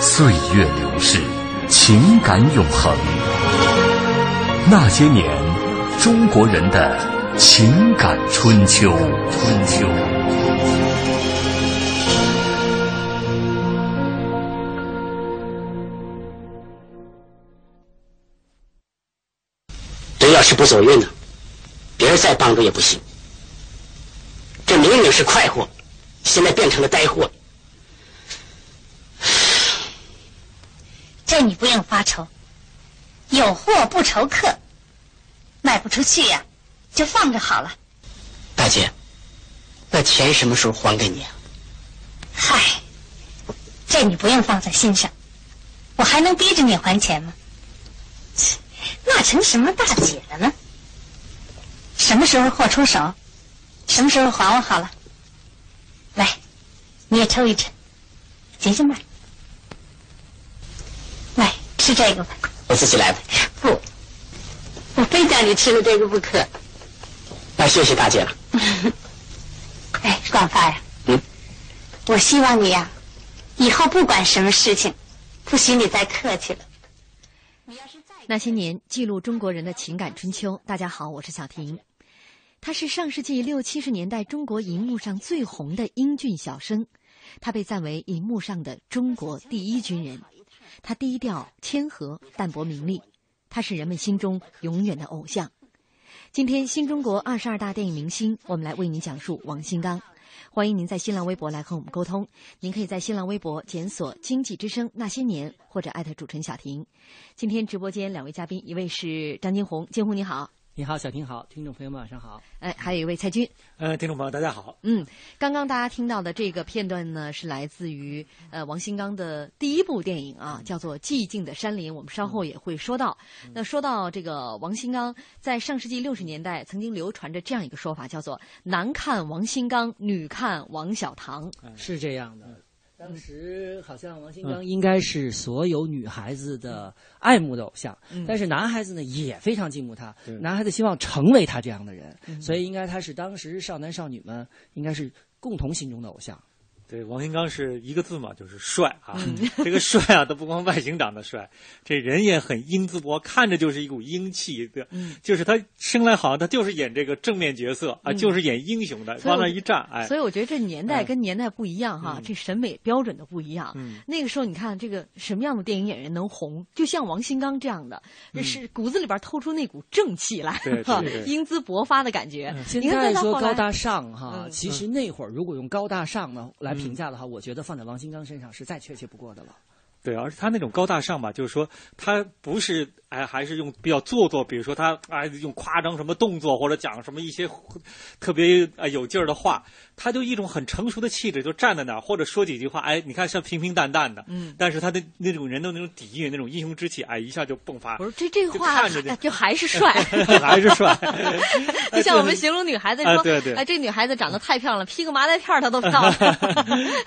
岁月流逝，情感永恒。那些年，中国人的情感春秋。春秋。人要是不走运呢，别人再帮助也不行。这明明是快活，现在变成了灾祸。这你不用发愁，有货不愁客，卖不出去呀，就放着好了。大姐，那钱什么时候还给你啊？嗨，这你不用放在心上，我还能逼着你还钱吗？那成什么大姐了呢？什么时候货出手，什么时候还我好了。来，你也抽一支，解解闷。吃这个吧，我自己来吧。不，我非叫你吃了这个不可。那谢谢大姐了。哎，广发呀，嗯，我希望你呀，以后不管什么事情，不许你再客气了。那些年，记录中国人的情感春秋。大家好，我是小婷。他是上世纪六七十年代中国荧幕上最红的英俊小生，他被赞为荧幕上的中国第一军人。他低调谦和，淡泊名利，他是人们心中永远的偶像。今天新中国二十二大电影明星，我们来为您讲述王新刚。欢迎您在新浪微博来和我们沟通，您可以在新浪微博检索“经济之声那些年”或者艾特主持人小婷。今天直播间两位嘉宾，一位是张金红，金红你好。你好，小婷好，听众朋友们晚上好。哎，还有一位蔡军。呃，听众朋友大家好。嗯，刚刚大家听到的这个片段呢，是来自于呃王新刚的第一部电影啊，叫做《寂静的山林》。我们稍后也会说到。那说到这个王新刚，在上世纪六十年代曾经流传着这样一个说法，叫做“男看王新刚，女看王小棠”。是这样的。当时好像王新刚应该是所有女孩子的爱慕的偶像，但是男孩子呢也非常敬慕他，男孩子希望成为他这样的人，所以应该他是当时少男少女们应该是共同心中的偶像。对，王新刚是一个字嘛，就是帅啊！这个帅啊，他不光外形长得帅，这人也很英姿勃，看着就是一股英气对。嗯，就是他生来好像他就是演这个正面角色啊，就是演英雄的，往那一站，哎。所以我觉得这年代跟年代不一样哈，这审美标准的不一样。嗯，那个时候你看这个什么样的电影演员能红，就像王新刚这样的，是骨子里边透出那股正气来，英姿勃发的感觉。现在说高大上哈，其实那会儿如果用高大上呢来。评价的话，我觉得放在王金刚身上是再确切不过的了。对，而且他那种高大上吧，就是说他不是。哎，还是用比较做作，比如说他哎用夸张什么动作，或者讲什么一些特别啊有劲儿的话，他就一种很成熟的气质，就站在那儿，或者说几句话，哎，你看像平平淡淡的，嗯，但是他的那种人的那种底蕴、那种英雄之气，哎，一下就迸发。我说这这个话看着 就还是帅，还是帅。就像我们形容女孩子说，对对，哎，这女孩子长得太漂亮了，披个麻袋片她都漂亮。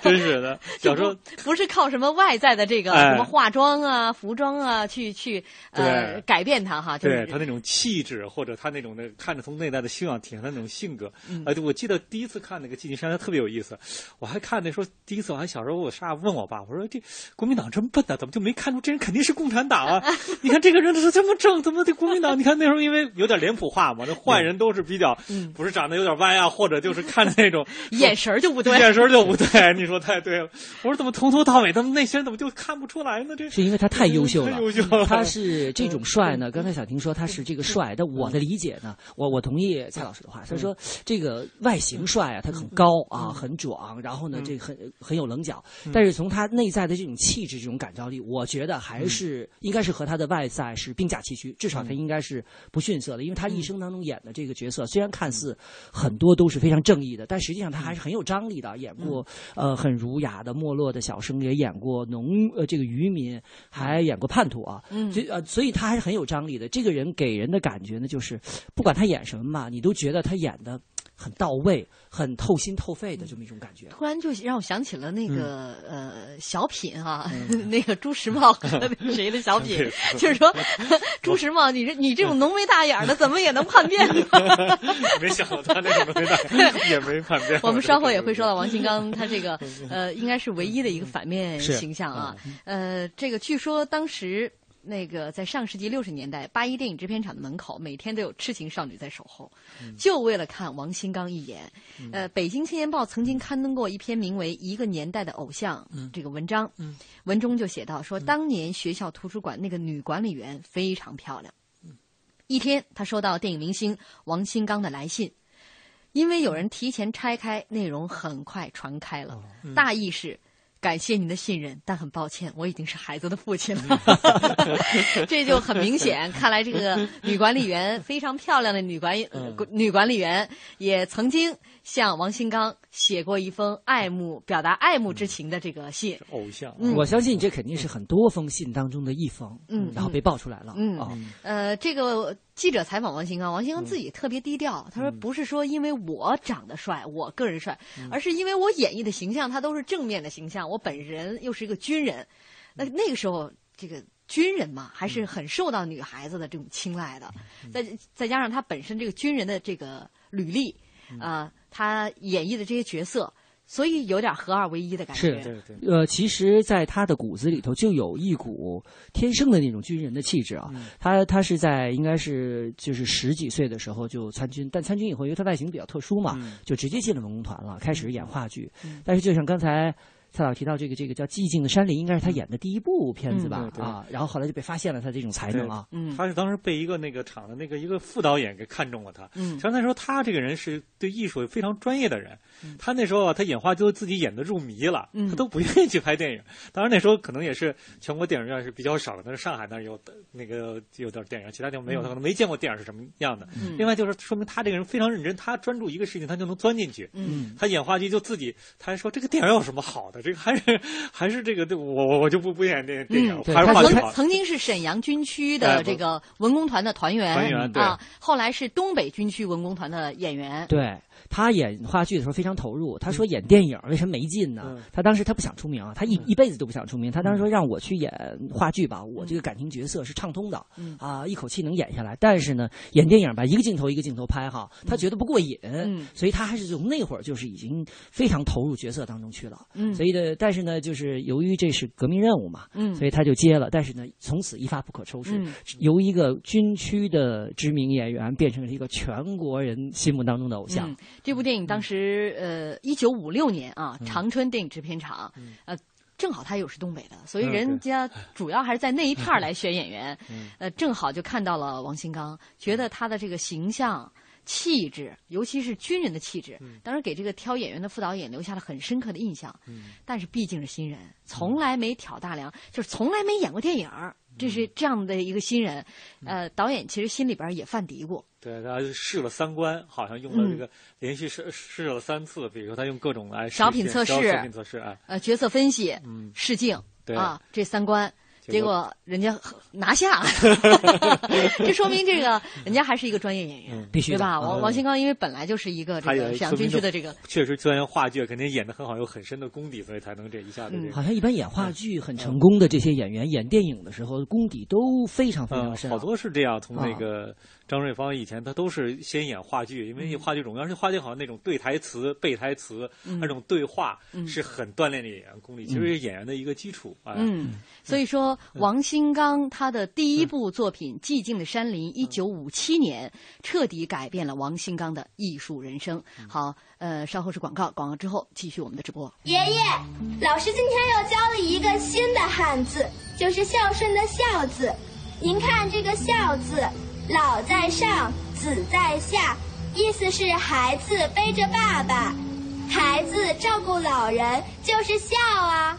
真是的，小时候不是靠什么外在的这这个什么化妆啊、服装啊，去去呃改变她哈。对他那种气质，或者他那种的看着从内在的修养体现他那种性格。哎，我记得第一次看那个《寂静山》，特别有意思。我还看那时候第一次，我还小时候，我啥问我爸，我说这国民党真笨呐，怎么就没看出这人肯定是共产党啊？你看这个人是这么正，怎么的国民党？你看那时候因为有点脸谱化嘛，那坏人都是比较不是长得有点歪啊，或者就是看着那种 眼神就不对，眼神就不对。你说太对了。我说怎么从头到尾，他们那些人怎么就看不出来呢？这是因为他太优秀了，优秀。他是这种帅呢。刚才小婷说他是这个帅，但我的理解呢，我我同意蔡老师的话。他说这个外形帅啊，他很高啊，很壮，然后呢，这很很有棱角。但是从他内在的这种气质、这种感召力，我觉得还是应该是和他的外在是并驾齐驱。至少他应该是不逊色的，因为他一生当中演的这个角色，虽然看似很多都是非常正义的，但实际上他还是很有张力的。演过呃很儒雅的没落的小生，也演过农呃这个渔民，还演过叛徒啊。嗯，所以呃所以他还是很有张力的。这个人给人的感觉呢，就是不管他演什么嘛，你都觉得他演的。很到位，很透心透肺的这么一种感觉。突然就让我想起了那个呃小品啊，那个朱时茂 和谁的小品，就是说朱时茂，你这你这种浓眉大眼的，怎么也能叛变呢？没想到他那种浓眉大眼也没叛变。我们稍后也会说到王金刚，他这个呃应该是唯一的一个反面形象啊。呃，这个据说当时。那个在上世纪六十年代，八一电影制片厂的门口，每天都有痴情少女在守候，就为了看王新刚一眼。呃，北京青年报曾经刊登过一篇名为《一个年代的偶像》这个文章，文中就写到说，当年学校图书馆那个女管理员非常漂亮。一天，她收到电影明星王新刚的来信，因为有人提前拆开，内容很快传开了，大意是。感谢您的信任，但很抱歉，我已经是孩子的父亲了。这就很明显，看来这个女管理员非常漂亮的女管女管理员也曾经向王新刚写过一封爱慕、表达爱慕之情的这个信。偶像，我相信这肯定是很多封信当中的一封，嗯，然后被爆出来了。嗯，呃，这个。记者采访王新刚，王新刚自己特别低调。他说：“不是说因为我长得帅，我个人帅，而是因为我演绎的形象，他都是正面的形象。我本人又是一个军人，那那个时候，这个军人嘛，还是很受到女孩子的这种青睐的。再再加上他本身这个军人的这个履历，啊，他演绎的这些角色。”所以有点合二为一的感觉。是，呃，其实，在他的骨子里头就有一股天生的那种军人的气质啊。他他是在应该是就是十几岁的时候就参军，但参军以后，因为他外形比较特殊嘛，就直接进了文工团了，开始演话剧。但是，就像刚才。蔡导提到这个这个叫《寂静的山林》，应该是他演的第一部片子吧？啊，然后后来就被发现了他这种才能啊。嗯，他是当时被一个那个厂的那个一个副导演给看中了他。嗯，实际上说他这个人是对艺术非常专业的人。嗯他那时候啊，他演话就自己演的入迷了，嗯他都不愿意去拍电影。当然那时候可能也是全国电影院是比较少的，但是上海那儿有那个有点电影，其他地方没有，他可能没见过电影是什么样的。另外就是说明他这个人非常认真，他专注一个事情，他就能钻进去。嗯，他演话剧就自己，他还说这个电影有什么好的？这个还是还是这个，我我我就不不演电电影。他曾曾经是沈阳军区的这个文工团的团员啊，后来是东北军区文工团的演员。对。他演话剧的时候非常投入。他说演电影为什么没劲呢？他当时他不想出名啊，他一一辈子都不想出名。他当时说让我去演话剧吧，我这个感情角色是畅通的，啊，一口气能演下来。但是呢，演电影吧，一个镜头一个镜头拍哈，他觉得不过瘾，所以他还是从那会儿就是已经非常投入角色当中去了。所以的，但是呢，就是由于这是革命任务嘛，所以他就接了。但是呢，从此一发不可收拾，由一个军区的知名演员变成了一个全国人心目当中的偶像。这部电影当时，呃，一九五六年啊，长春电影制片厂，呃，正好他又是东北的，所以人家主要还是在那一片儿来选演员，呃，正好就看到了王新刚，觉得他的这个形象、气质，尤其是军人的气质，当时给这个挑演员的副导演留下了很深刻的印象。但是毕竟是新人，从来没挑大梁，就是从来没演过电影。这是这样的一个新人，呃，导演其实心里边也犯嘀咕。对他试了三关，好像用了这个连续试试了三次，比如说他用各种来小品测试、小品测试啊，呃，角色分析、嗯，试镜，对。啊，这三关结果人家拿下了，这说明这个人家还是一个专业演员，必须对吧？王王新刚因为本来就是一个这个沈阳军区的这个，确实钻研话剧肯定演的很好，有很深的功底，所以才能这一下子。好像一般演话剧很成功的这些演员，演电影的时候功底都非常非常深。好多是这样，从那个张瑞芳以前他都是先演话剧，因为话剧种，而且话剧好像那种对台词、背台词那种对话是很锻炼演员功力，其实是演员的一个基础。嗯，所以说王新刚他的第一部作品《寂静的山林》，一九五七年彻底改变了王新刚的艺术人生。好，呃，稍后是广告，广告之后继续我们的直播。爷爷，老师今天又教了一个新的汉字，就是孝顺的“孝”字。您看这个“孝”字，老在上，子在下，意思是孩子背着爸爸，孩子照顾老人，就是孝啊。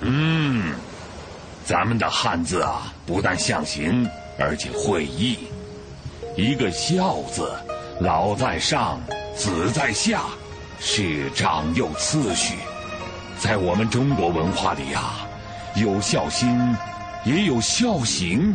嗯，咱们的汉字啊，不但象形，而且会意。一个“孝”字，老在上，子在下，是长幼次序。在我们中国文化里啊，有孝心，也有孝行，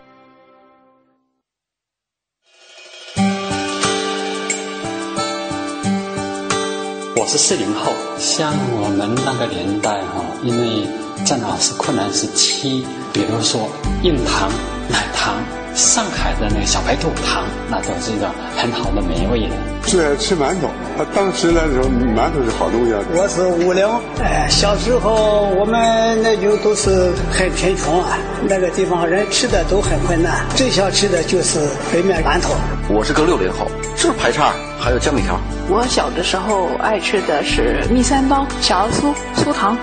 我是四零后，像我们那个年代哈，因为正好是困难时期，比如说硬糖、奶糖。上海的那个小白兔糖，那都是一个很好的美味的。最爱吃馒头，啊，当时那时候馒头是好东西啊。我是五零，哎，小时候我们那就都是很贫穷啊，那个地方人吃的都很困难，最想吃的就是白面馒头。我是个六零后，就是排叉，还有江米条。我小的时候爱吃的是蜜三包、小酥、酥糖。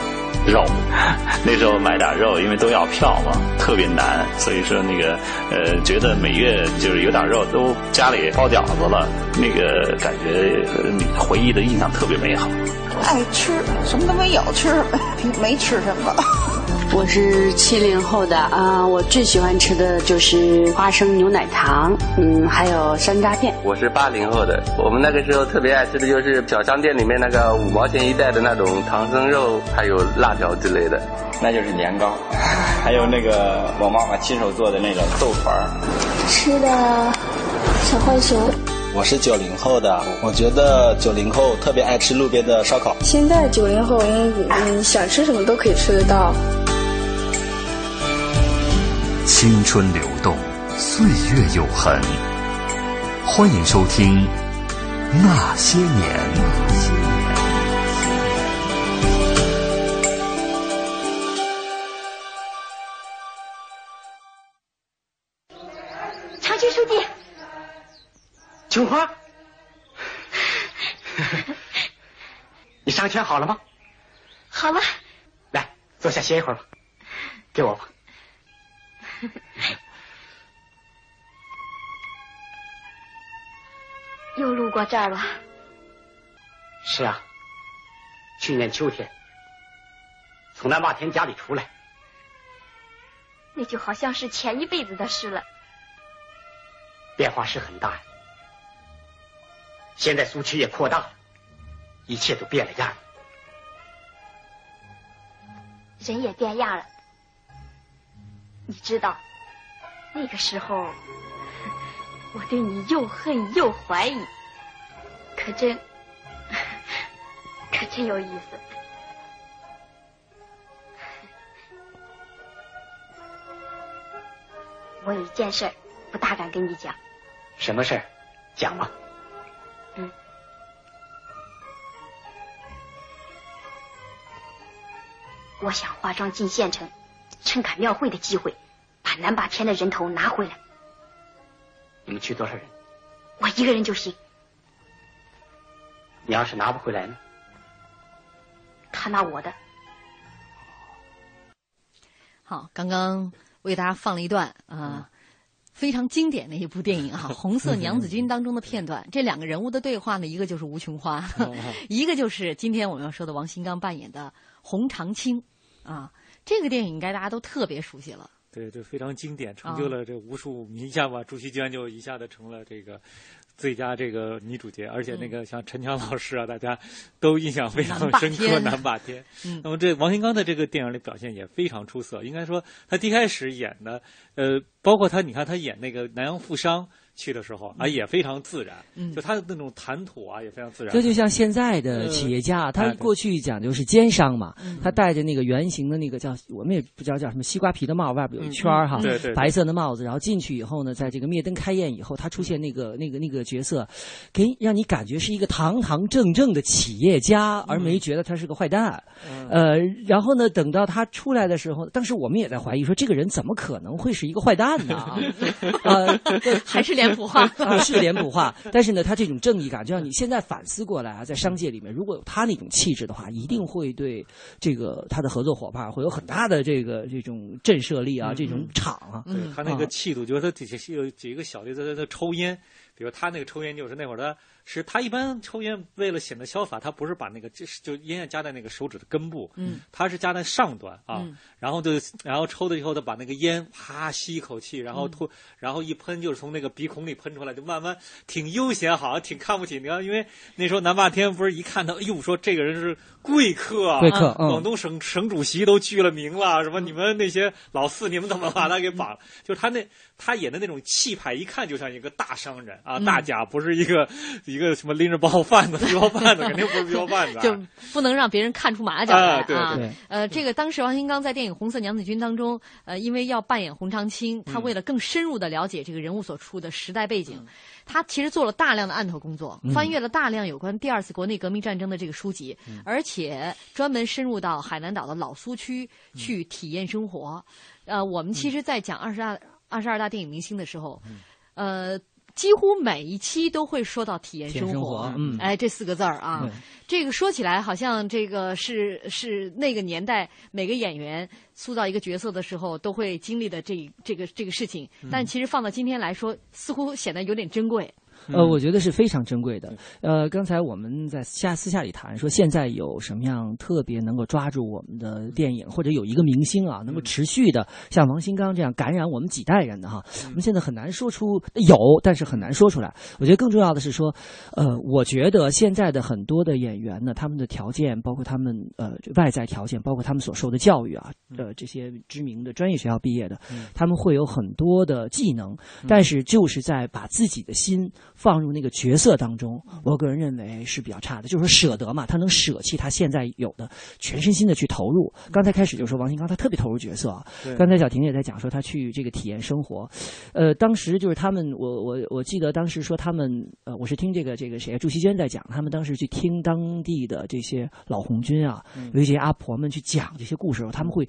肉，那时候买点肉，因为都要票嘛，特别难，所以说那个呃，觉得每月就是有点肉，都家里包饺子了，那个感觉回忆的印象特别美好。爱吃什么都没有吃，没吃什么。我是七零后的啊，我最喜欢吃的就是花生牛奶糖，嗯，还有山楂片。我是八零后的，我们那个时候特别爱吃的就是小商店里面那个五毛钱一袋的那种唐僧肉，还有辣条之类的。那就是年糕，还有那个我妈妈亲手做的那个豆团儿。吃的小浣熊。我是九零后的，我觉得九零后特别爱吃路边的烧烤。现在九零后，嗯，想吃什么都可以吃得到。青春流动，岁月永恒。欢迎收听《那些年》。长青书记，青花，你伤拳好了吗？好了。来，坐下歇一会儿吧。给我吧。又路过这儿了。是啊，去年秋天从那马田家里出来，那就好像是前一辈子的事了。变化是很大呀，现在苏区也扩大了，一切都变了样了，人也变样了。你知道，那个时候 我对你又恨又怀疑，可真 可真有意思。我有一件事不大敢跟你讲。什么事儿？讲吧。嗯。我想化妆进县城。趁赶庙会的机会，把南霸天的人头拿回来。你们去多少人？我一个人就行。你要是拿不回来呢？他拿我的。好，刚刚为大家放了一段啊，非常经典的一部电影哈，《红色娘子军》当中的片段，这两个人物的对话呢，一个就是吴琼花，一个就是今天我们要说的王新刚扮演的洪长青啊。这个电影应该大家都特别熟悉了。对，就非常经典，成就了这无数名下吧。朱锡娟就一下子成了这个最佳这个女主角，而且那个像陈强老师啊，大家都印象非常深刻。南霸天，那么这王新刚在这个电影里表现也非常出色。应该说，他一开始演的，呃，包括他，你看他演那个南阳富商。去的时候啊也非常自然，就他的那种谈吐啊也非常自然。这就像现在的企业家，他过去讲究是奸商嘛，他戴着那个圆形的那个叫我们也不知道叫什么西瓜皮的帽，外边有一圈哈，白色的帽子，然后进去以后呢，在这个灭灯开宴以后，他出现那个那个那个角色，给让你感觉是一个堂堂正正的企业家，而没觉得他是个坏蛋。呃，然后呢，等到他出来的时候，当时我们也在怀疑说，这个人怎么可能会是一个坏蛋呢？啊，还是连。脸谱化啊，是脸谱化，但是呢，他这种正义感，就像你现在反思过来啊，在商界里面，如果有他那种气质的话，一定会对这个他的合作伙伴会有很大的这个这种震慑力啊，这种场啊。对他那个气度，就是他底下有几个小例子，他抽烟，比如他那个抽烟就是那会儿他。是他一般抽烟，为了显得潇洒，他不是把那个就是就烟夹在那个手指的根部，嗯，他是夹在上端啊，然后就然后抽的以后，他把那个烟啪吸一口气，然后吐，然后一喷就是从那个鼻孔里喷出来，就慢慢挺悠闲，好像挺看不起你看，因为那时候南霸天不是一看到，哎呦，说这个人是贵客，贵客，广东省省主席都聚了名了，什么你们那些老四，你们怎么把他给绑了？就是他那他演的那种气派，一看就像一个大商人啊，大家不是一个。一个什么拎着包贩子，皮包贩子肯定不是皮包贩子，就不能让别人看出马脚来啊！对，呃，这个当时王新刚在电影《红色娘子军》当中，呃，因为要扮演洪长青，他为了更深入的了解这个人物所处的时代背景，他其实做了大量的案头工作，翻阅了大量有关第二次国内革命战争的这个书籍，而且专门深入到海南岛的老苏区去体验生活。呃，我们其实，在讲二十二二十二大电影明星的时候，呃。几乎每一期都会说到体验生活，嗯，哎，这四个字儿啊，这个说起来好像这个是是那个年代每个演员塑造一个角色的时候都会经历的这这个这个事情，但其实放到今天来说，似乎显得有点珍贵。呃，我觉得是非常珍贵的。呃，刚才我们在下私下里谈说，现在有什么样特别能够抓住我们的电影，或者有一个明星啊，能够持续的像王新刚这样感染我们几代人的哈。我们现在很难说出有，但是很难说出来。我觉得更重要的是说，呃，我觉得现在的很多的演员呢，他们的条件，包括他们呃外在条件，包括他们所受的教育啊，呃，这些知名的专业学校毕业的，他们会有很多的技能，但是就是在把自己的心。放入那个角色当中，我个人认为是比较差的。就是说舍得嘛，他能舍弃他现在有的，全身心的去投入。刚才开始就说王新刚他特别投入角色啊。刚才小婷也在讲说他去这个体验生活，呃，当时就是他们，我我我记得当时说他们，呃，我是听这个这个谁朱锡娟在讲，他们当时去听当地的这些老红军啊，有一些阿婆们去讲这些故事，他们会。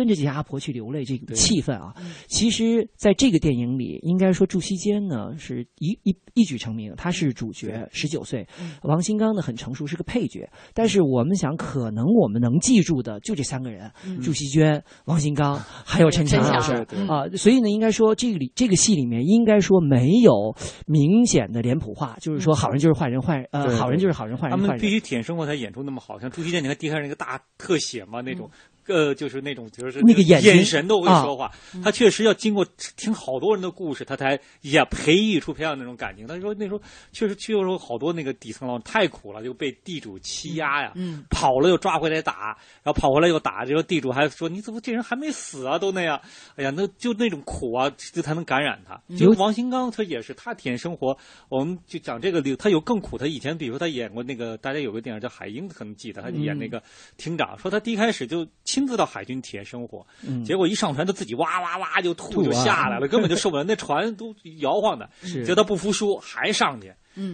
跟着这些阿婆去流泪，这个气氛啊，其实在这个电影里，应该说祝希坚呢是一一一举成名，他是主角，十九岁，王新刚呢很成熟，是个配角。但是我们想，可能我们能记住的就这三个人：祝希娟、王新刚，还有陈强老师啊。所以呢，应该说这个里这个戏里面，应该说没有明显的脸谱化，就是说好人就是坏人，坏呃好人就是好人，坏人坏人。他们必须体验生活才演出那么好，像祝希坚，你看第一开始那个大特写嘛那种。呃，就是那种，就是那个眼神都会说话。他确实要经过听好多人的故事，他才也培育出培养那种感情。他说那时候确实去的时候，好多那个底层老太苦了，就被地主欺压呀，跑了又抓回来打，然后跑回来又打。这个地主还说你怎么这人还没死啊？都那样，哎呀，那就那种苦啊，就才能感染他。就王新刚他也是，他体验生活。我们就讲这个他有更苦。他以前比如说他演过那个，大家有个电影叫《海鹰》，可能记得他演那个厅长，说他第一开始就。亲自到海军体验生活，结果一上船，他自己哇哇哇就吐就下来了，根本就 受不了，那船都摇晃的。觉得他不服输，还上去。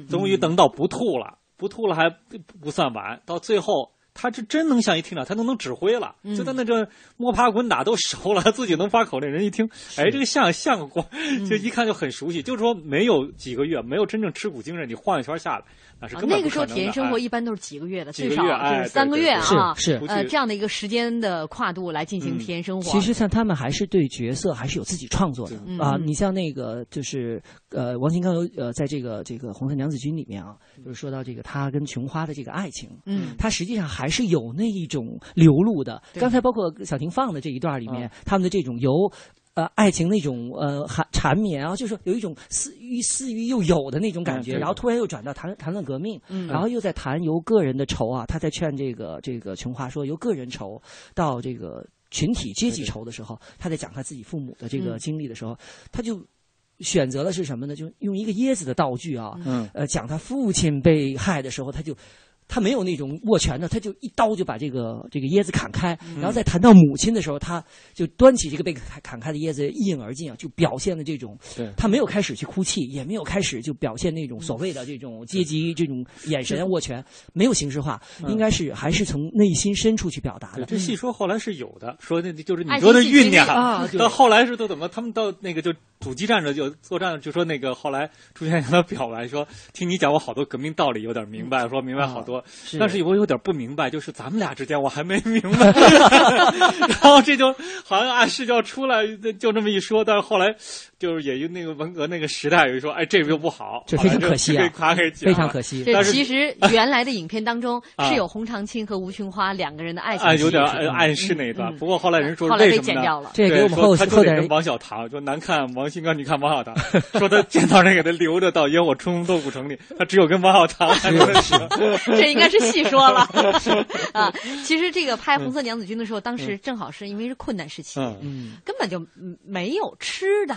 终于等到不吐了，不吐了还不算完，到最后他这真能像一厅长，他都能指挥了，嗯。就在那这摸爬滚打都熟了，自己能发口令，人一听，哎，这个像像个光，嗯。就一看就很熟悉。就是说没有几个月，没有真正吃苦精神，你晃一圈下来，那是啊根本那个时候体验生活一般都是几个月的，最少就是三个月啊，是呃这样的一个时间的跨度来进行体验生活。其实像他们还是对角色还是有自己创作的。嗯。啊。你像那个就是呃，王新刚有呃，在这个这个《红色娘子军》里面啊，就是说到这个他跟琼花的这个爱情，嗯。他实际上还是有那一种流露的。刚才包括小婷放的这一段里面，他们的这种由。呃，爱情那种呃缠缠绵啊，就是有一种似欲似欲又有的那种感觉，嗯然后突然又转到谈谈论革命，嗯然后又在谈由个人的仇啊，他在劝这个这个琼华说，由个人仇到这个群体阶级仇的时候，他在讲他自己父母的这个嗯经历的时候，他就选择了是什么呢？就用一个椰子的道具啊，嗯呃，讲他父亲被害的时候，他就。他没有那种握拳的，他就一刀就把这个这个椰子砍开，嗯然后再谈到母亲的时候，他就端起这个被砍砍开的椰子一饮而尽啊，就表现的这种对，他没有开始去哭泣，也没有开始就表现那种所谓的这种阶级这种眼神啊握拳，没有形式化，嗯应该是还是从内心深处去表达，的。这戏说后来是有的，说那就是你爱说的酝酿啊到后来是都怎么？他们到那个就阻击战着就作战，就说那个后来朱先生的表白说，听你讲我好多革命道理，有点明白，说明白好多，是。但是我有点不明白，就是咱们俩之间我还没明白，然后这就好像暗示就要出来，就这么一说，但是后来就是也就那个文革那个时代，有人说，哎，这个就不好，这非常可惜啊被夸给讲非常可惜这但其实原来的影片当中啊是有洪长青和吴群花两个人的爱情有点呃暗示那一段。不过后来人说后来被为什么呢剪掉了？这也给我们后后代他就得跟王小棠，说难看王新刚，你看王小棠，说他见到人给他留着到烟火春风豆腐城里，他只有跟王小棠才能说。这应该是细说了 啊。其实这个拍《红色娘子军》的时候，当时正好是因为是困难时期，嗯根本就嗯没有吃的。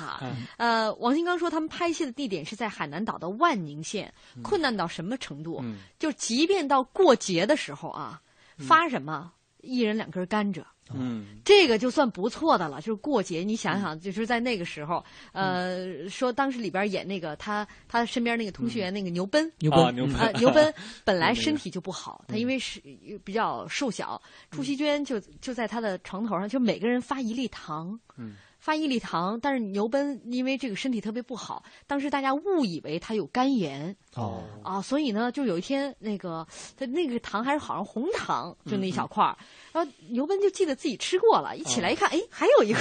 呃，王新刚说他们拍戏的地点是在海南岛的万宁县，困难到什么程度？嗯。就即便到过节的时候啊，发什么？一人两根甘蔗。嗯。这个就算不错的了，就是过节，你想想，就是在那个时候，呃，说当时里边演那个他他身边那个通讯员那个牛奔，牛啊牛奔。啊牛奔 本来身体就不好，他因为是比较瘦小，朱锡娟就就在他的床头上，就每个人发一粒糖，嗯发一粒糖，但是牛奔因为这个身体特别不好，当时大家误以为他有肝炎。哦。啊，所以呢，就有一天那个他那个糖还是好像红糖，就那一小块儿，然后牛奔就记得自己吃过了，一起来一看，哎，还有一个，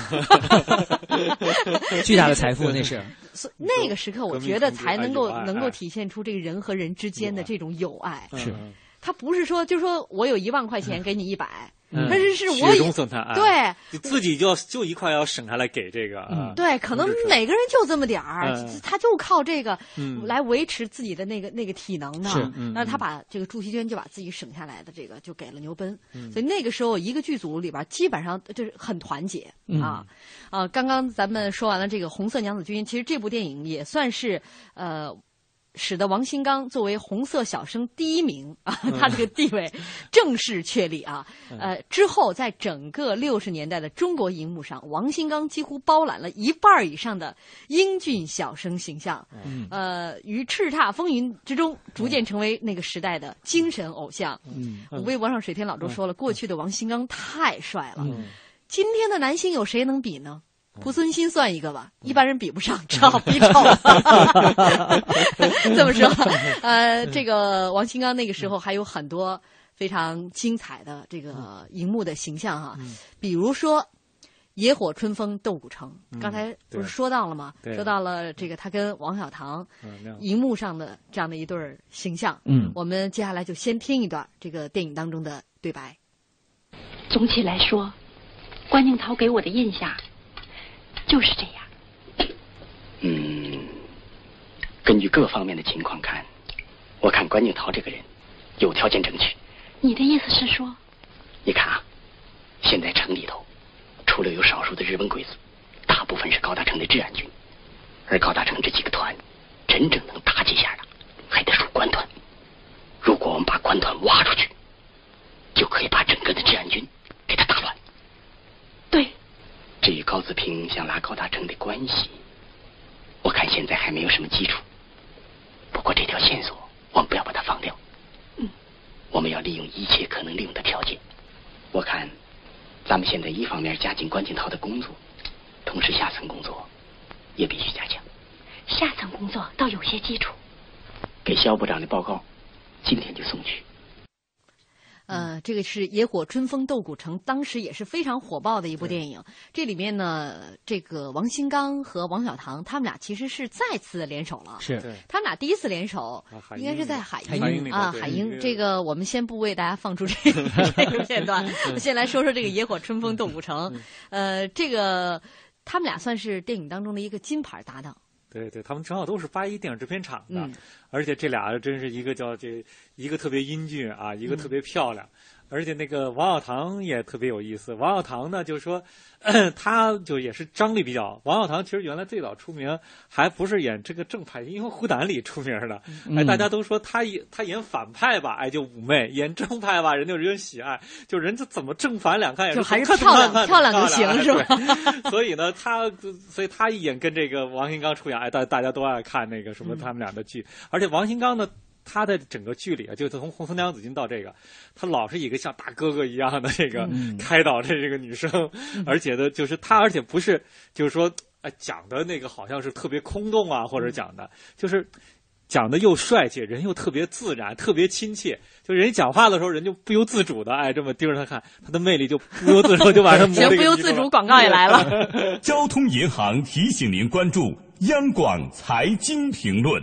巨大的财富那是。所以那个时刻，我觉得才能够能够哎。体现出这个人和人之间的这种友爱。是嗯。他不是说，就是说我有一万块钱给你一百，嗯但是是我雪以中送炭，哎对。你自己就就一块要省下来给这个，啊对，可能每个人就这么点儿，嗯他就靠这个嗯来维持自己的那个那个体能的。是嗯那他把这个朱希娟就把自己省下来的这个就给了牛奔，嗯所以那个时候一个剧组里边基本上就是很团结、嗯啊啊！刚刚咱们说完了这个《红色娘子军》，其实这部电影也算是呃。使得王新刚作为红色小生第一名啊，他这个地位正式确立啊。呃，之后在整个六十年代的中国荧幕上，王新刚几乎包揽了一半以上的英俊小生形象。嗯呃，于叱咤风云之中，逐渐成为那个时代的精神偶像。嗯微博上水天老周说了，过去的王新刚太帅了，嗯今天的男星有谁能比呢？濮存昕算一个吧，一般人比不上，只好比丑。这么说，呃，这个王清刚那个时候还有很多非常精彩的这个荧幕的形象哈，比如说。野火春风斗古城，刚才不是说到了吗？对说到了这个他跟王小棠荧幕上的这样的一对儿形象。嗯我们接下来就先听一段这个电影当中的对白。总体来说，关敬涛给我的印象就是这样。嗯，根据各方面的情况看，我看关敬涛这个人有条件争取。你的意思是说，你看啊，现在城里头除了有少数的日本鬼子，大部分是高大成的治安军，而高大成这几个团真正能打几下的，还得数官团。如果我们把官团挖出去，就可以把整个的治安军给他打乱。对，至于高子平想拉高大成的关系，我看现在还没有什么基础。不过这条线索我们不要把它放掉。嗯我们要利用一切可能利用的条件。我看，咱们现在一方面加紧关景涛的工作，同时下层工作也必须加强。下层工作倒有些基础。给肖部长的报告，今天就送去。呃，这个是《野火春风斗古城》，当时也是非常火爆的一部电影。这里面呢，这个王新刚和王小棠他们俩其实是再次联手了。是，他们俩第一次联手，应该是在海鹰啊，海鹰。这个我们先不为大家放出这个这个片段，先来说说这个《野火春风斗古城》。呃，这个他们俩算是电影当中的一个金牌搭档。对对，他们正好都是八一电影制片厂的，而且这俩真是一个叫这一个特别英俊啊，一个特别漂亮。而且那个王小棠也特别有意思。王小棠呢，就是说，他就也是张力比较。王小棠其实原来最早出名还不是演这个正派，因为《虎胆》里出名的。哎，大家都说他演他演反派吧，哎就妩媚；演正派吧，人就人喜爱。就人家怎么正反两看也就还是漂亮漂亮就行是吧？所以呢，他所以他一演跟这个王新刚出演，哎大大家都爱看那个什么他们俩的剧。而且王新刚呢。他的整个剧里啊，就从《红枫娘子军》到这个，他老是一个像大哥哥一样的这个开导这这个女生，而且呢，就是他，而且不是就是说，哎，讲的那个好像是特别空洞啊，或者讲的，就是讲的又帅气，人又特别自然，特别亲切。就人讲话的时候，人就不由自主的哎这么盯着他看，他的魅力就不由自主就把他 行，不由自主 广告也来了。交通银行提醒您关注央广财经评论。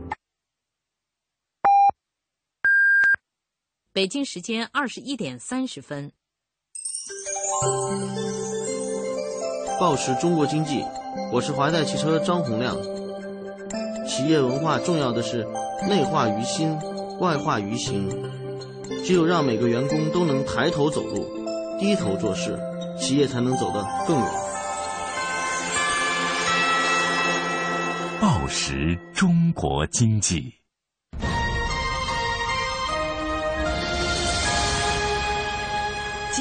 北京时间二十一点三十分。报时中国经济，我是华泰汽车张洪亮。企业文化重要的是内化于心，外化于行。只有让每个员工都能抬头走路，低头做事，企业才能走得更远。报时中国经济。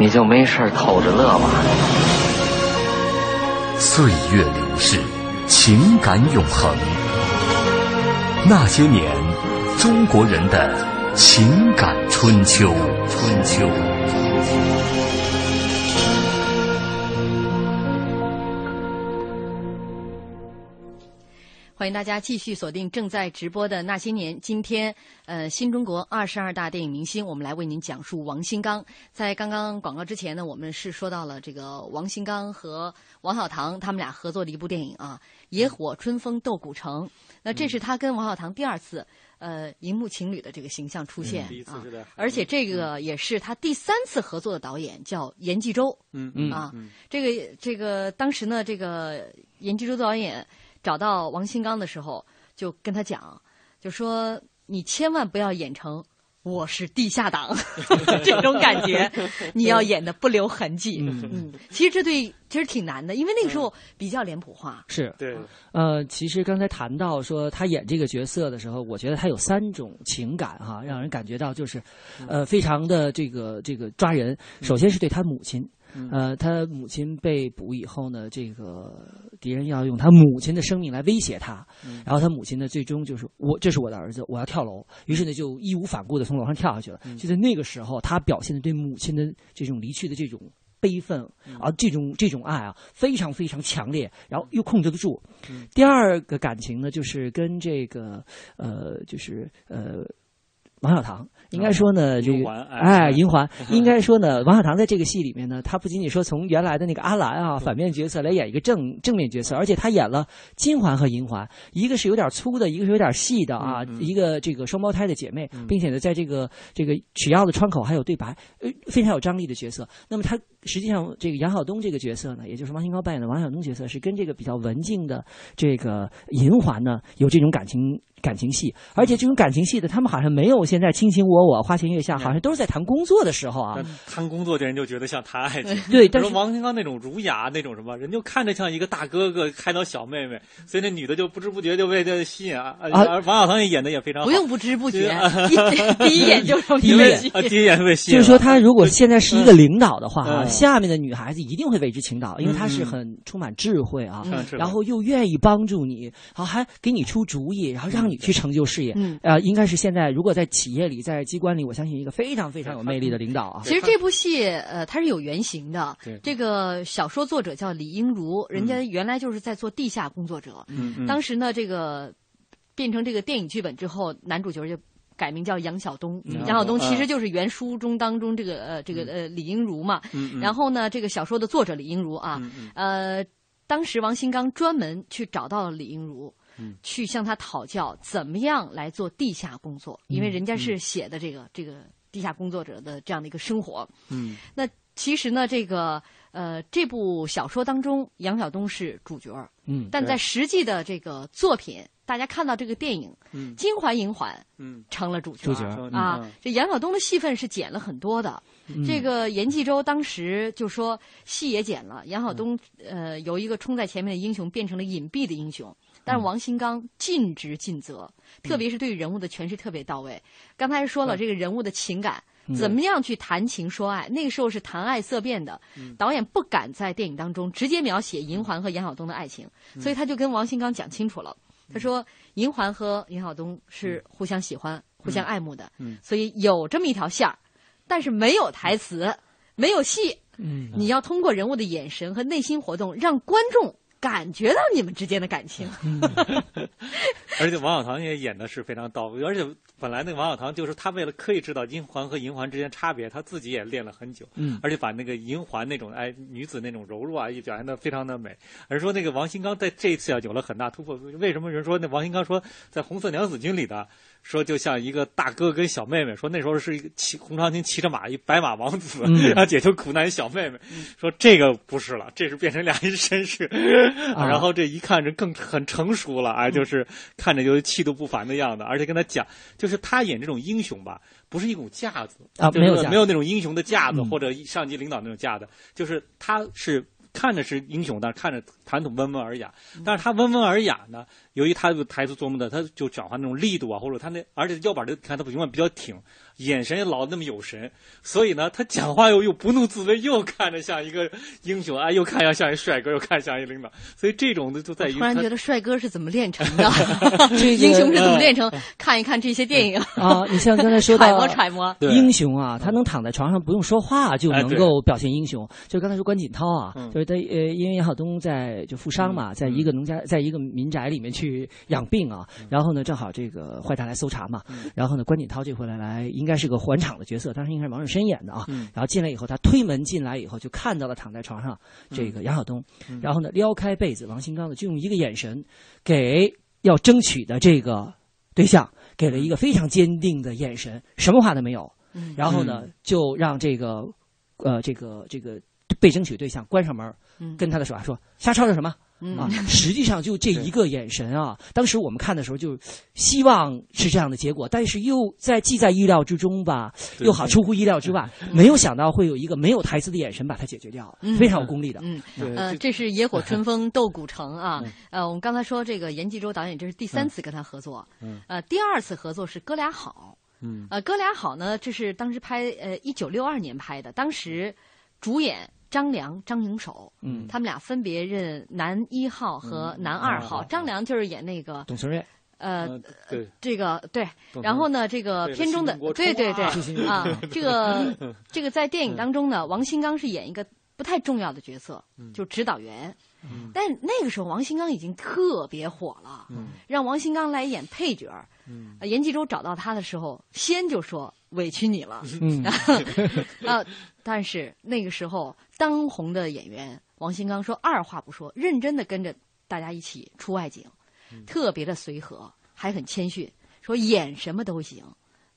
你就没事偷着乐吧。岁月流逝，情感永恒。那些年，中国人的情感春秋。春秋。欢迎大家继续锁定正在直播的《那些年》。今天，呃，新中国二十二大电影明星，我们来为您讲述王新刚。在刚刚广告之前呢，我们是说到了这个王新刚和王小棠他们俩合作的一部电影啊，《野火春风斗古城》。那这是他跟王小棠第二次呃荧幕情侣的这个形象出现啊，而且这个也是他第三次合作的导演叫严继洲。嗯嗯啊，这个这个当时呢，这个严继洲导演。找到王新刚的时候，就跟他讲，就说你千万不要演成我是地下党 这种感觉，你要演的不留痕迹。嗯，其实这对其实挺难的，因为那个时候比较脸谱化。是对，呃，其实刚才谈到说他演这个角色的时候，我觉得他有三种情感哈，让人感觉到就是，呃，非常的这个这个抓人。首先是对他母亲。呃，他母亲被捕以后呢，这个敌人要用他母亲的生命来威胁他，然后他母亲呢，最终就是我，这是我的儿子，我要跳楼，于是呢，就义无反顾的从楼上跳下去了。就在那个时候，他表现的对母亲的这种离去的这种悲愤啊，这种这种爱啊，非常非常强烈，然后又控制得住。第二个感情呢，就是跟这个呃，就是呃，王小棠。应该说呢，这个哎，银环。应该说呢，王小棠在这个戏里面呢，他不仅仅说从原来的那个阿兰啊反面角色来演一个正正面角色，而且他演了金环和银环，一个是有点粗的，一个是有点细的啊，一个这个双胞胎的姐妹，并且呢，在这个这个取药的窗口还有对白，呃，非常有张力的角色。那么他实际上这个杨晓东这个角色呢，也就是王新高扮演的王晓东角色，是跟这个比较文静的这个银环呢有这种感情。感情戏，而且这种感情戏的，他们好像没有现在卿卿我我、花前月下，好像都是在谈工作的时候啊。谈工作的人就觉得像谈爱情。对，但是王新刚那种儒雅那种什么人，就看着像一个大哥哥开导小妹妹，所以那女的就不知不觉就被这吸引啊。而王小棠也演的也非常好，不用不知不觉，第一眼就 第一眼第一眼被吸引。就是说，他如果现在是一个领导的话啊，下面的女孩子一定会为之倾倒，因为她是很充满智慧啊，然后又愿意帮助你，好还给你出主意，然后让你去成就事业。嗯，呃，应该是现在如果在企业里，在机关里，我相信一个非常非常有魅力的领导啊。其实这部戏，呃，它是有原型的。对，这个小说作者叫李英如，人家原来就是在做地下工作者。嗯嗯。当时呢，这个变成这个电影剧本之后，男主角就改名叫杨晓东。杨晓东其实就是原书中当中这个呃这个呃李英如嘛。然后呢，这个小说的作者李英如啊，呃，当时王新刚专门去找到了李英如。去向他讨教怎么样来做地下工作，因为人家是写的这个这个地下工作者的这样的一个生活。嗯，那其实呢，这个呃，这部小说当中，杨晓东是主角。嗯，但在实际的这个作品，大家看到这个电影《金环银环》嗯，成了主角。主角啊，这杨晓东的戏份是减了很多的。这个严继洲当时就说戏也减了，杨晓东呃由一个冲在前面的英雄变成了隐蔽的英雄。但是王新刚尽职尽责，特别是对人物的诠释特别到位。刚才说了这个人物的情感，怎么样去谈情说爱？那个时候是谈爱色变的，导演不敢在电影当中直接描写银环和杨晓东的爱情，所以他就跟王新刚讲清楚了。他说银环和尹晓东是互相喜欢、互相爱慕的，所以有这么一条线儿，但是没有台词，没有戏。你要通过人物的眼神和内心活动，让观众。感觉到你们之间的感情，而且王小棠也演的是非常到位，而且本来那个王小棠就是他为了刻意知道银环和银环之间差别，他自己也练了很久，嗯，而且把那个银环那种哎女子那种柔弱啊也表现的非常的美。而说那个王新刚在这一次啊有了很大突破，为什么人说那王新刚说在《红色娘子军》里的？说就像一个大哥跟小妹妹，说那时候是一个骑红长青骑着马，一白马王子，然后 解救苦难小妹妹。说这个不是了，这是变成俩人绅士，然后这一看这更很成熟了啊，就是看着就气度不凡的样子，而且跟他讲，就是他演这种英雄吧，不是一种架子啊，没有没有那种英雄的架子或者上级领导那种架子，就是他是看着是英雄，但是看着谈吐温文尔雅。但是他温文尔雅呢，由于他的台词琢磨的，他就讲话那种力度啊，或者他那，而且腰板的，看他永远比较挺。眼神也老那么有神，所以呢，他讲话又又不怒自威，又看着像一个英雄啊，又看着像一帅哥，又看像一领导，所以这种的就在于。突然觉得帅哥是怎么练成的？英雄是怎么练成？看一看这些电影啊，你像刚才说的揣摩揣摩 英雄啊，他能躺在床上不用说话就能够表现英雄。就刚才说关锦涛啊，就是他呃，因为杨晓东在就负伤嘛，在一个农家，在一个民宅里面去养病啊，然后呢，正好这个坏蛋来搜查嘛，然后呢，关锦涛这回来来应。应该是个还场的角色，当时应该是王志深演的啊。然后进来以后，他推门进来以后，就看到了躺在床上这个杨晓东。然后呢，撩开被子，王新刚呢就用一个眼神，给要争取的这个对象给了一个非常坚定的眼神，什么话都没有。然后呢，就让这个呃这个这个被争取对象关上门，跟他的手下说：“瞎吵吵什么？”啊，实际上就这一个眼神啊，当时我们看的时候就希望是这样的结果，但是又在既在意料之中吧，又好出乎意料之外，没有想到会有一个没有台词的眼神把它解决掉，非常有功力的。嗯，呃，这是野火春风斗古城啊，呃，我们刚才说这个严继洲导演这是第三次跟他合作，呃，第二次合作是哥俩好，嗯，呃，哥俩好呢，这是当时拍呃一九六二年拍的，当时主演。张良、张颖守，嗯，他们俩分别任男一号和男二号。张良就是演那个董存瑞，呃，这个对。然后呢，这个片中的对对对。啊，这个 这个在电影当中呢，王新刚是演一个不太重要的角色，就指导员。但那个时候王新刚已经特别火了，让王新刚来演配角。严继洲找到他的时候，先就说委屈你了。嗯 啊，但是那个时候。当红的演员王新刚说：“二话不说，认真的跟着大家一起出外景，特别的随和，还很谦逊，说演什么都行，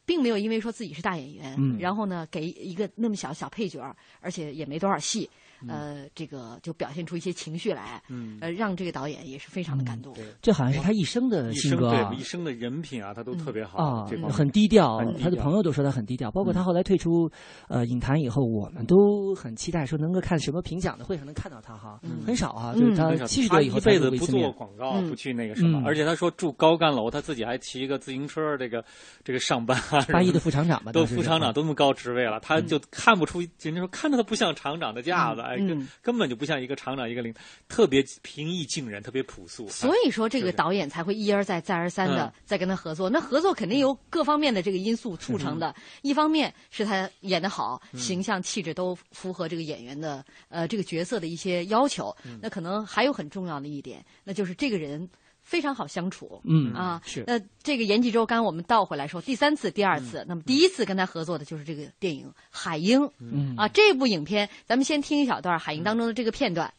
并没有因为说自己是大演员，然后呢给一个那么小小配角，而且也没多少戏。”呃，这个就表现出一些情绪来，嗯，呃，让这个导演也是非常的感动。这好像是他一生的性格，对，一生的人品啊，他都特别好啊，很低调。他的朋友都说他很低调，包括他后来退出呃影坛以后，我们都很期待说能够看什么评奖的会上能看到他哈，很少啊，就是他七十多以后一辈子不做广告，不去那个什么，而且他说住高干楼，他自己还骑一个自行车，这个这个上班。八一的副厂长吧，都副厂长，多么高职位了，他就看不出，人家说看着他不像厂长的架子。哎根根本就不像一个厂长，一个领，特别平易近人，特别朴素。所以说，这个导演才会一而再、再而三的在跟他合作。那合作肯定由各方面的这个因素促成的。一方面是他演得好，形象气质都符合这个演员的呃这个角色的一些要求。那可能还有很重要的一点，那就是这个人。非常好相处，嗯啊是。那这个严继洲，刚我们倒回来说，第三次、第二次，那么第一次跟他合作的就是这个电影《海鹰》，嗯啊，这部影片，咱们先听一小段《海鹰》当中的这个片段。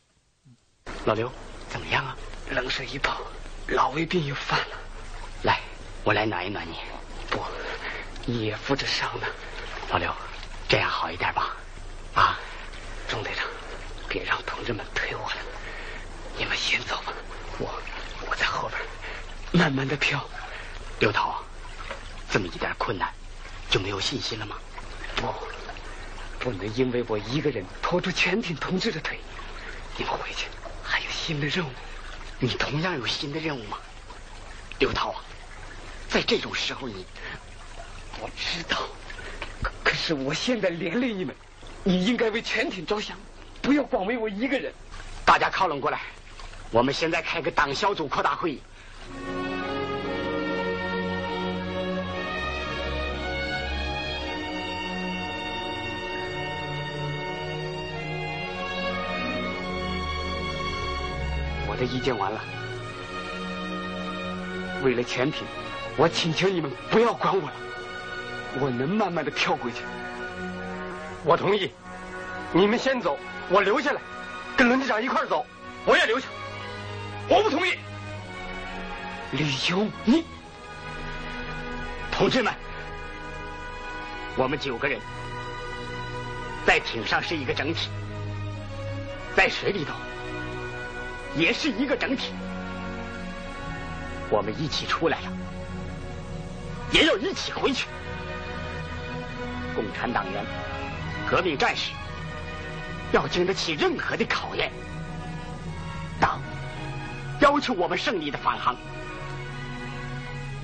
老刘，怎么样啊？冷水一泡，老胃病又犯了。来，我来暖一暖你。不，你也敷着伤呢。老刘，这样好一点吧？啊，钟队长，别让同志们推我了，你们先走吧，我。我在后边慢慢的飘，刘涛啊，这么一点困难就没有信心了吗？不，不能因为我一个人拖住全体同志的腿。你们回去还有新的任务，你同样有新的任务吗？刘涛啊，在这种时候你，我知道，可可是我现在连累你们，你应该为全体着想，不要光为我一个人。大家靠拢过来。我们现在开个党小组扩大会议。我的意见完了，为了全体，我请求你们不要管我了，我能慢慢的跳回去。我同意，你们先走，我留下来，跟轮机长一块走，我也留下。我不同意，李兄，你同志们，我们九个人在艇上是一个整体，在水里头也是一个整体。我们一起出来了，也要一起回去。共产党员、革命战士，要经得起任何的考验。党要求我们胜利的返航，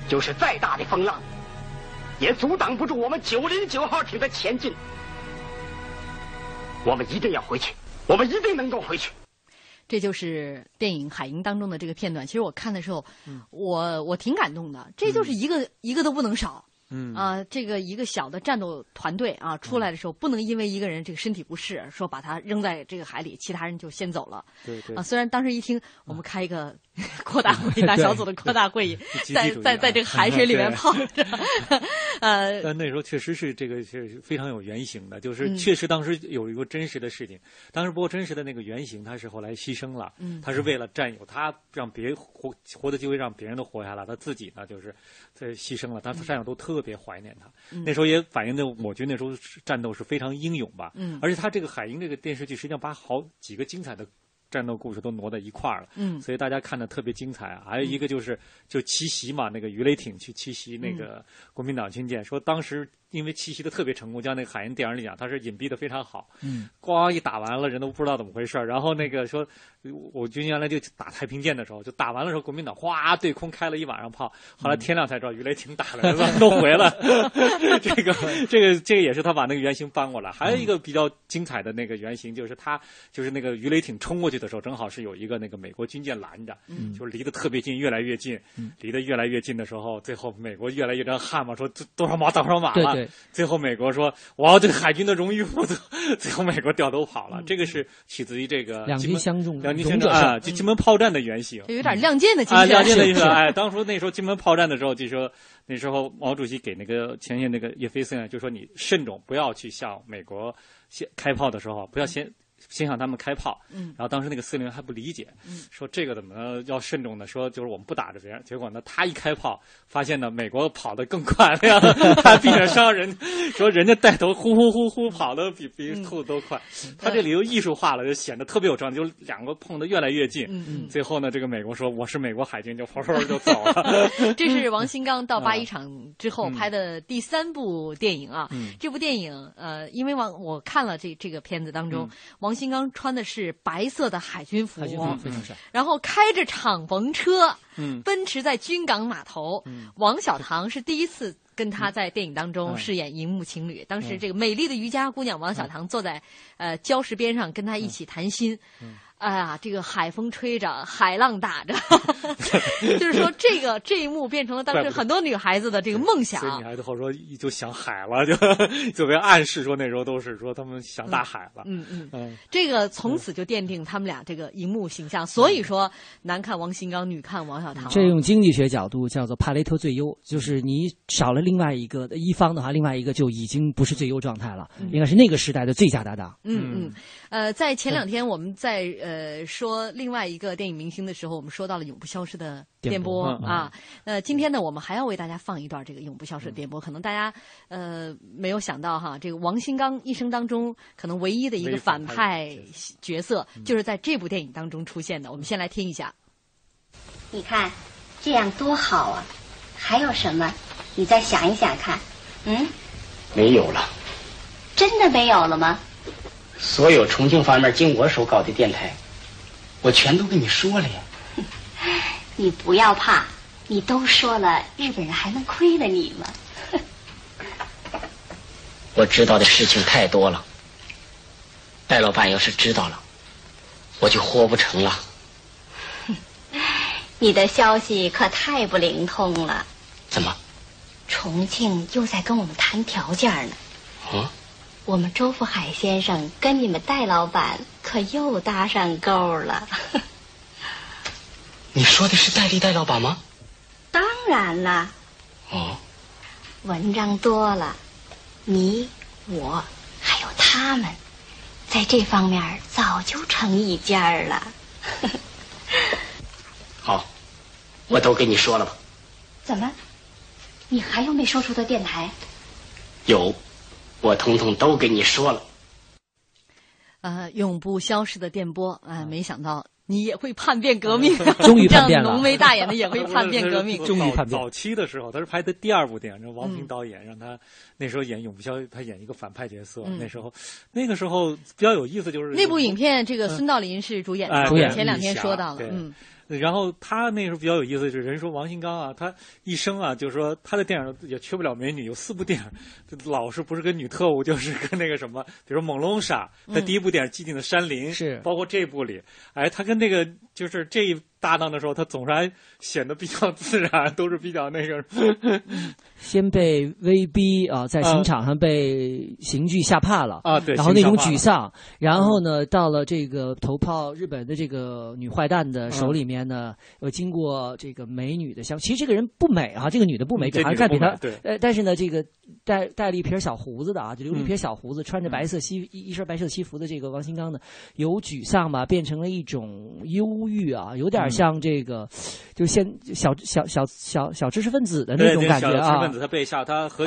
就是再大的风浪，也阻挡不住我们九零九号艇的前进。我们一定要回去，我们一定能够回去。这就是电影《海鹰》当中的这个片段。其实我看的时候，我我挺感动的。这就是一个、一个都不能少。嗯啊，这个一个小的战斗团队啊，出来的时候不能因为一个人这个身体不适，说把他扔在这个海里，其他人就先走了。对对啊，虽然当时一听，我们开一个 扩大会议，大小组的扩大会议，在在在这个海水里面泡着，呃，但那时候确实是这个是非常有原型的，就是嗯确实当时有一个真实的事情。当时不过真实的那个原型，他是后来牺牲了，嗯他是为了战友，他让别活活的机会让别人都活下来，他自己呢就是在牺牲了，但是战友都特别怀念他。嗯那时候也反映的，我觉得那时候战斗是非常英勇吧。嗯而且他这个《海鹰》这个电视剧，实际上把好几个精彩的。战斗故事都挪在一块儿了，嗯。所以大家看的特别精彩啊。还有一个就是，就奇袭嘛，那个鱼雷艇去奇袭那个国民党军舰，说当时因为奇袭的特别成功，像那个海鹰电影里讲，他是隐蔽的非常好，嗯，咣一打完了，人都不知道怎么回事儿然后那个说，我军原来就打太平舰的时候，就打完了时候，国民党哗对空开了一晚上炮，后来天亮才知道鱼雷艇打 来了，都回了。这个这个这个也是他把那个原型搬过来。还有一个比较精彩的那个原型，就是他就是那个鱼雷艇冲过去的时候，正好是有一个那个美国军舰拦着，嗯。就是离得特别近，越来越近，离得越来越近的时候，最后美国越来越张汗嘛，说多少码多少码了。对对最后美国说我要对海军的荣誉负责，最后美国掉头跑了。这个是取自于这个两军相中两军相中啊，就金门炮战的原型。就有点亮剑的精啊，神。亮剑的 意思。是哎，当初那时候金门炮战的时候，就说那时候毛主席给那个前线那个叶飞森啊，就说你慎重，不要去向美国先开炮的时候，不要先。先向他们开炮，嗯。然后当时那个司令员还不理解，嗯。说这个怎么要慎重呢？说就是我们不打着别人，结果呢，他一开炮，发现呢美国跑得更快了呀，他避免伤人，说人家带头呼呼呼呼跑的比比嗯。兔子都快，他这里又艺术化了，就显得特别有张力，就两个碰得越来越近，最后呢，这个美国说我是美国海军，就砰砰就走了。这是王新刚到八一嗯厂之后嗯。拍的第三部电影啊。嗯。这部电影，呃，因为王我看了这这个片子当中，嗯王新刚穿的是白色的海军服，海军服非常帅。然后开着敞篷车，嗯奔驰在军港码头。王小棠是第一次。跟他在电影当中嗯饰演荧幕情侣，当时嗯这个美丽的渔家姑娘王小棠坐在呃礁石边上，跟他一起谈心。嗯哎呀，这个海风吹着，海浪打着，就是说这个这一幕变成了当时很多女孩子的这个梦想所以。女孩子后说就想海了，就 就被暗示说那时候都是说他们想大海了。嗯嗯嗯，这个从此就奠定他们俩这个荧幕形象。所以说，男看王新刚，女看王小棠。这用经济学角度叫做帕雷特最优，就是你少了另外一个一方的话，另外一个就已经不是最优状态了，嗯应该是那个时代的最佳搭档。嗯嗯，呃，在前两天我们在呃说另外一个电影明星的时候，我们说到了永不消失的电波啊。呃，今天呢，我们还要为大家放一段这个永不消失的电波。可能大家呃没有想到哈，这个王新刚一生当中可能唯一的一个反派角色，就是在这部电影当中出现的。我们先来听一下。你看，这样多好啊！还有什么？你再想一想看。嗯，没有了，真的没有了吗？所有重庆方面经我手搞的电台，我全都跟你说了呀。你不要怕，你都说了，日本人还能亏了你吗？我知道的事情太多了，戴老板要是知道了，我就活不成了。你的消息可太不灵通了。怎么？重庆又在跟我们谈条件呢。啊？我们周福海先生跟你们戴老板可又搭上钩了。你说的是戴笠戴老板吗？当然了，哦，文章多了，你我还有他们，在这方面早就成一家了。好，我都跟你说了吧。怎么？你还有没说出的电台？有，我统统都给你说了。呃，永不消逝的电波啊、没想到你也会叛变革命，终于叛变了这样浓眉大眼的也会叛变革命，终于叛变。早期的时候，他是拍的第二部电影，让王平导演让他那时候演永不消，他演一个反派角色。那时候，那个时候比较有意思，就是那部影片，这个孙道临是主演的，主演前两天说到了，嗯。然后他那时候比较有意思，就是人说王新刚啊，他一生啊，就是说他的电影也缺不了美女，有四部电影，老是不是跟女特务，就是跟那个什么，比如《猛龙傻》，他第一部电影《寂静的山林》，是。包括这部里，哎，他跟那个就是这一搭档的时候，他总是还显得比较自然，都是比较那个。先被威逼啊，在刑场上被刑具吓怕了。啊，对，然后那种沮丧，然后呢，到了这个投靠日本的这个女坏蛋的手里面呢，呃，经过这个美女的相，其实这个人不美啊，这个女的不美，还是看比他，呃，但是呢，这个带带了一撇小胡子的啊，就留了一撇小胡子，穿着白色西一一身白色西服的这个王新刚呢，由沮丧吧，变成了一种忧郁啊，有点像这个，就现小小小小小知识分子的那种感觉啊。他被吓，他和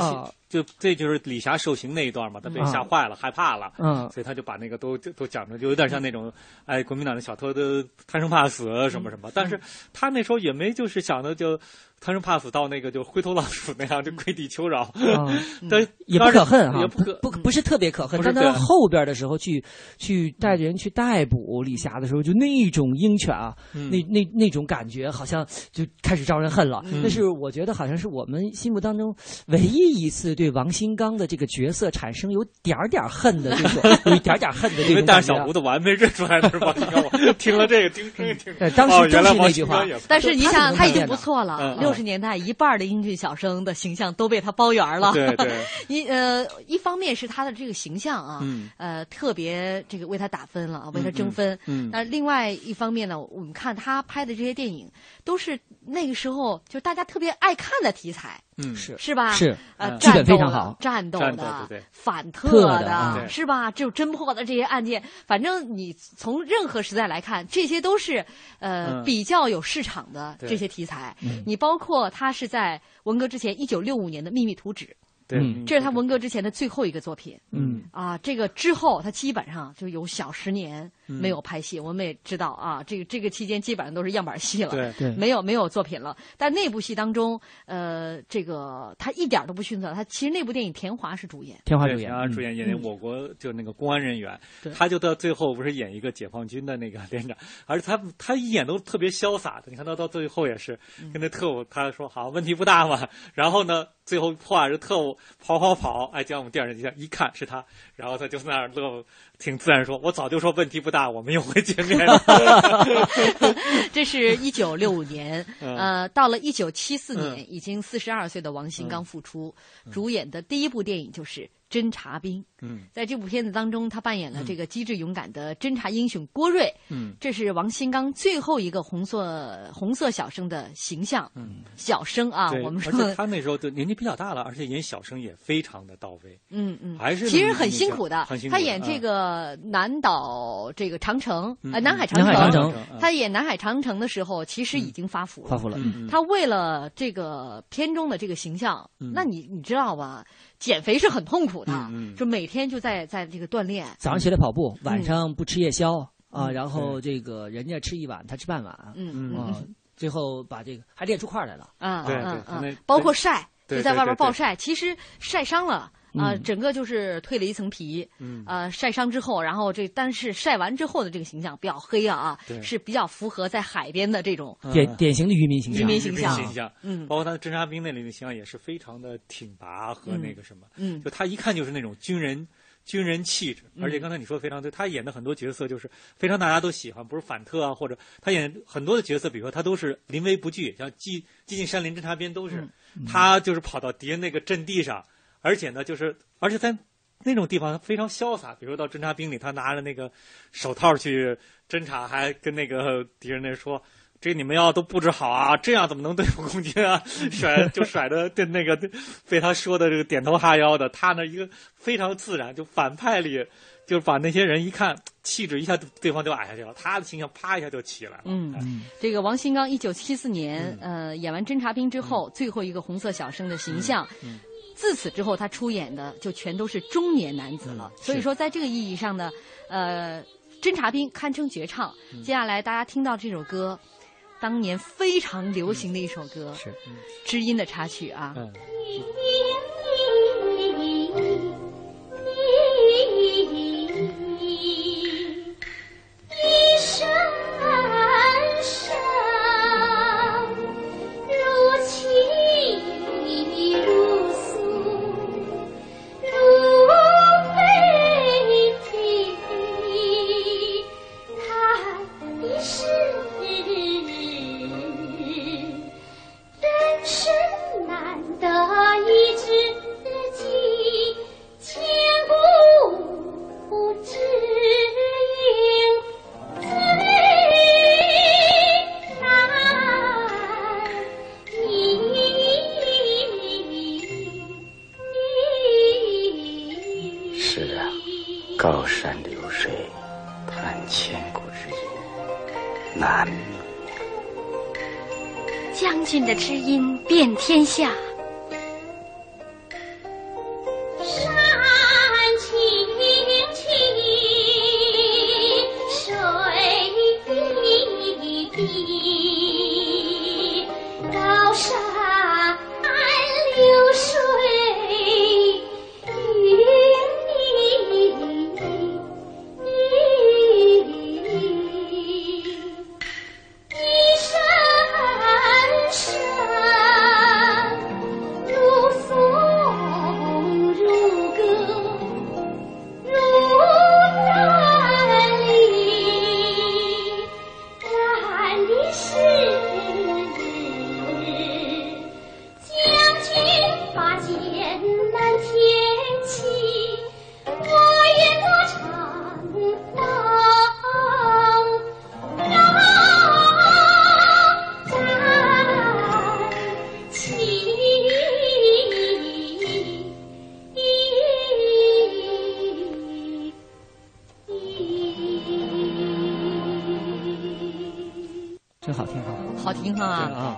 就这就是李霞受刑那一段嘛，他被吓坏了，害怕了，嗯，所以他就把那个都都讲的，就有点像那种，哎，国民党的小偷都贪生怕死什么什么，但是他那时候也没就是想的就。贪生怕死到那个就灰头老鼠那样就跪地求饶，但也不可恨哈，也不可不不是特别可恨。但他后边的时候去去带着人去逮捕李霞的时候，就那种鹰犬啊，那那那种感觉好像就开始招人恨了。那是我觉得好像是我们心目当中唯一一次对王新刚的这个角色产生有点点恨的这种，有一点点恨的这种。因为大小胡子完没认出来的是王新刚，听了这个听声音听，当时真是那句话。但是你想，他已经不错了，六。六十年代，一半的英俊小生的形象都被他包圆了。对对，一呃，一方面是他的这个形象啊，呃，特别这个为他打分了，为他争分。嗯，那另外一方面呢，我们看他拍的这些电影，都是那个时候就大家特别爱看的题材。嗯，是是吧？是呃，剧本非常好，战斗的、反特的，是吧？只有侦破的这些案件，反正你从任何时代来看，这些都是呃比较有市场的这些题材。你包括他是在文革之前，一九六五年的《秘密图纸》。对，这是他文革之前的最后一个作品。嗯啊，这个之后他基本上就有小十年没有拍戏。我们也知道啊，这个这个期间基本上都是样板戏了，对对，没有没有作品了。但那部戏当中，呃，这个他一点都不逊色。他其实那部电影田华是主演，田华主演，田华主演演我国就那个公安人员，他就到最后不是演一个解放军的那个 连长，而且他他一演都特别潇洒的。你看他到最后也是跟那特务他说好问题不大嘛，然后呢。最后破案是特务跑跑跑，哎，将我们电视机下一看是他，然后他就在那儿乐，挺自然说：“我早就说问题不大，我们又会见面了。”这是一九六五 年，呃，到了一九七四年，已经四十二岁的王新刚复出，主演的第一部电影就是。侦察兵，嗯，在这部片子当中，他扮演了这个机智勇敢的侦察英雄郭瑞，嗯，这是王新刚最后一个红色红色小生的形象，嗯，小生啊，我们说他那时候就年纪比较大了，而且演小生也非常的到位，嗯嗯，还是其实很辛苦的，苦。他演这个南岛这个长城，呃，南海长城，南海长城，他演南海长城的时候，其实已经发福了，发福了。他为了这个片中的这个形象，那你你知道吧？减肥是很痛苦的，就每天就在在这个锻炼。早上起来跑步，晚上不吃夜宵啊，然后这个人家吃一碗，他吃半碗，嗯。嗯，最后把这个还练出块来了。啊，对对，包括晒，就在外边暴晒，其实晒伤了。啊，整个就是蜕了一层皮，嗯，呃，晒伤之后，然后这但是晒完之后的这个形象比较黑啊啊，是比较符合在海边的这种典典型的渔民形象，渔民形象，形象，嗯，包括他的侦察兵那里的形象也是非常的挺拔和那个什么，嗯，就他一看就是那种军人军人气质，而且刚才你说的非常对，他演的很多角色就是非常大家都喜欢，不是反特啊，或者他演很多的角色，比如说他都是临危不惧，像《寂寂静山林侦察兵》都是他就是跑到敌人那个阵地上。而且呢，就是而且在那种地方非常潇洒，比如到侦察兵里，他拿着那个手套去侦察，还跟那个敌人那说：“这你们要都布置好啊，这样怎么能对付空军啊？”甩就甩的对那个被他说的这个点头哈腰的，他呢一个非常自然，就反派里就是把那些人一看气质一下对方就矮下去了，他的形象啪一下就起来了。嗯，这个王新刚一九七四年呃演完侦察兵之后，最后一个红色小生的形象。自此之后，他出演的就全都是中年男子了。所以说，在这个意义上呢，呃，侦察兵堪称绝唱。接下来大家听到这首歌，当年非常流行的一首歌，是知音的插曲啊。嗯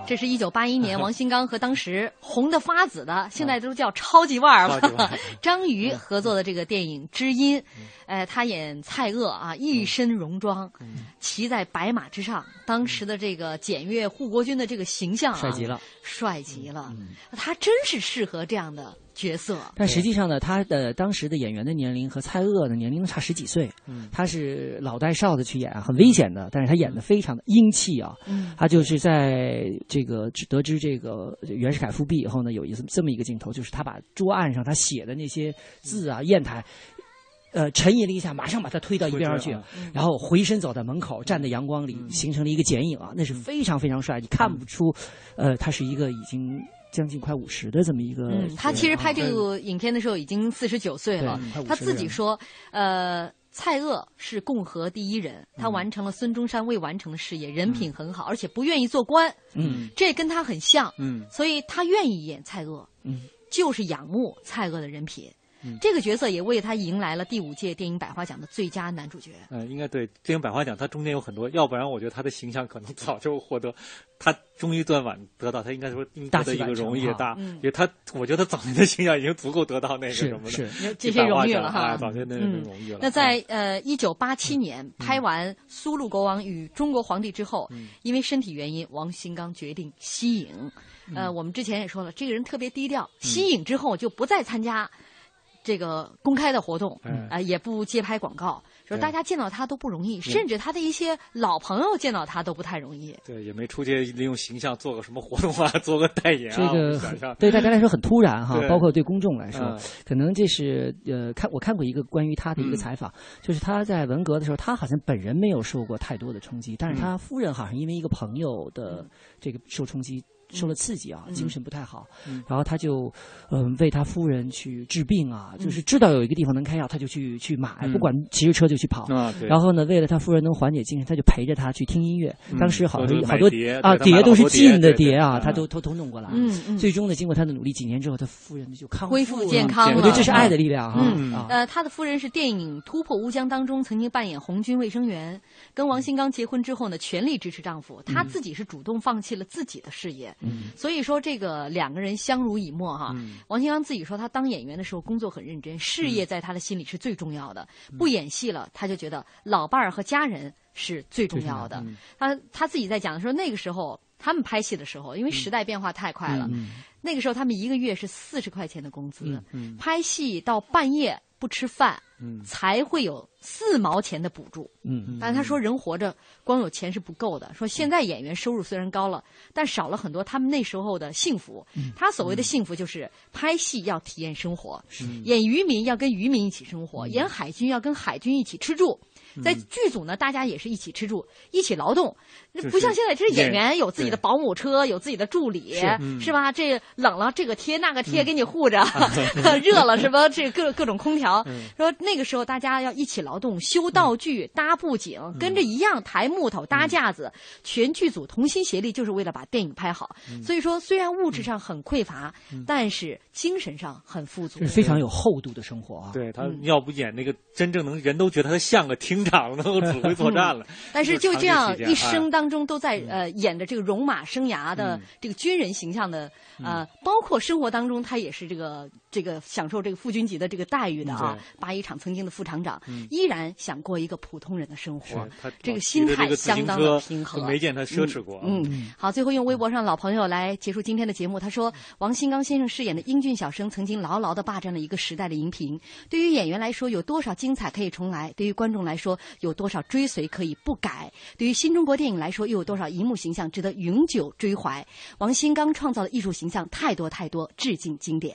这是一九八一年 王新刚和当时红的发紫的，现在都叫超级腕儿了，张瑜合作的这个电影《知音》，呃，他演蔡锷啊，一身戎装，骑在白马之上，当时的这个检阅护国军的这个形象啊，帅极了，帅极了，他真是适合这样的角色。但实际上呢，他的当时的演员的年龄和蔡锷的年龄差十几岁，嗯他是老带少的去演，很危险的，但是他演的非常的英气啊。嗯他就是在这个得知这个袁世凯复辟以后呢，有一次这么一个镜头，就是他把桌案上他写的那些字啊、砚台。呃，沉吟了一下，马上把他推到一边儿去然后回身走到门口，站在阳光里，形成了一个剪影啊，那是非常非常帅，你看不出，呃，他是一个已经将近快五十的这么一个。嗯，他其实拍这个影片的时候已经四十九岁了对快。50他自己说，呃，蔡锷是共和第一人，他完成了孙中山未完成的事业，人品很好，而且不愿意做官。嗯，这跟他很像。嗯，所以他愿意演蔡锷。嗯，就是仰慕蔡锷的人品。嗯。这个角色也为他迎来了第五届电影百花奖的最佳男主角。嗯，应该对电影百花奖，他中间有很多，要不然我觉得他的形象可能早就获得，他终于断晚得到，他应该说应该得一个荣誉也大，嗯。因为他我觉得早年的形象已经足够得到那个什么的是。这些荣誉了哈哎早年的那个荣誉了。那在呃一九八七年拍完《苏禄国王与中国皇帝》之后，因为身体原因，王新刚决定息影。呃，我们之前也说了，这个人特别低调，息影之后就不再参加这个公开的活动，嗯啊，也不接拍广告，说对。大家见到他都不容易，甚至他的一些老朋友见到他都不太容易。对，也没出去利用形象做个什么活动啊，做个代言啊。这个对大家来说很突然哈，包括对公众来说嗯，可能这是呃看我看过一个关于他的一个嗯。采访，就是他在文革的时候，他好像本人没有受过太多的冲击，但是他夫人好像因为一个朋友的这个受冲击。受了刺激啊，嗯。精神不太好，嗯。然后他就，嗯、为他夫人去治病啊，嗯就是知道有一个地方能开药，他就去去买，嗯。不管骑着车就去跑。然后呢，为了他夫人能缓解精神，他就陪着他去听音乐。嗯。当时好或者买像好多碟啊，对他买了都是好多碟进的碟啊，嗯。他都偷偷弄过来。嗯。嗯最终呢，经过他的努力，几年之后，他夫人就康恢复了健康了。我觉得这是爱的力量啊呃，他的夫人是电影《突破乌江》当中曾经扮演红军卫生员，跟王新刚结婚之后呢，全力支持丈夫，他自己是主动放弃了自己的事业，嗯，所以说这个两个人相濡以沫哈。嗯、王新刚自己说，他当演员的时候工作很认真，事业在他的心里是最重要的。嗯、不演戏了，他就觉得老伴儿和家人是最重要的。嗯、他他自己在讲的时候，那个时候他们拍戏的时候，因为时代变化太快了，嗯、那个时候他们一个月是四十块钱的工资，嗯、拍戏到半夜不吃饭。嗯，才会有四毛钱的补助。嗯，但他说人活着光有钱是不够的。说现在演员收入虽然高了，但少了很多他们那时候的幸福。嗯、他所谓的幸福就是拍戏要体验生活，嗯、演渔民要跟渔民一起生活，演海军要跟海军一起吃住。在剧组呢，大家也是一起吃住，一起劳动，那不像现在，这演员有自己的保姆车，有自己的助理，是吧？这冷了这个贴那个贴给你护着，热了什么这各各种空调。说那个时候大家要一起劳动，修道具、搭布景，跟着一样抬木头、搭架子，全剧组同心协力，就是为了把电影拍好。所以说，虽然物质上很匮乏，但是精神上很富足，是非常有厚度的生活啊。对他要不演那个真正能人都觉得他像个厅。场能够指挥作战了，但是就这样一生哎当中都在呃演着这个戎马生涯的这个军人形象的呃，包括生活当中他也是这个这个享受这个副军级的这个待遇的啊。八一厂曾经的副厂长依然想过一个普通人的生活，这个心态相当的平和，没见他奢侈过。嗯，好，最后用微博上老朋友来结束今天的节目。他说，王新刚先生饰演的英俊小生曾经牢牢的霸占了一个时代的荧屏。对于演员来说，有多少精彩可以重来？对于观众来说，有多少追随可以不改？对于新中国电影来说，又有多少荧幕形象值得永久追怀？王新刚创造的艺术形象太多太多，致敬经典。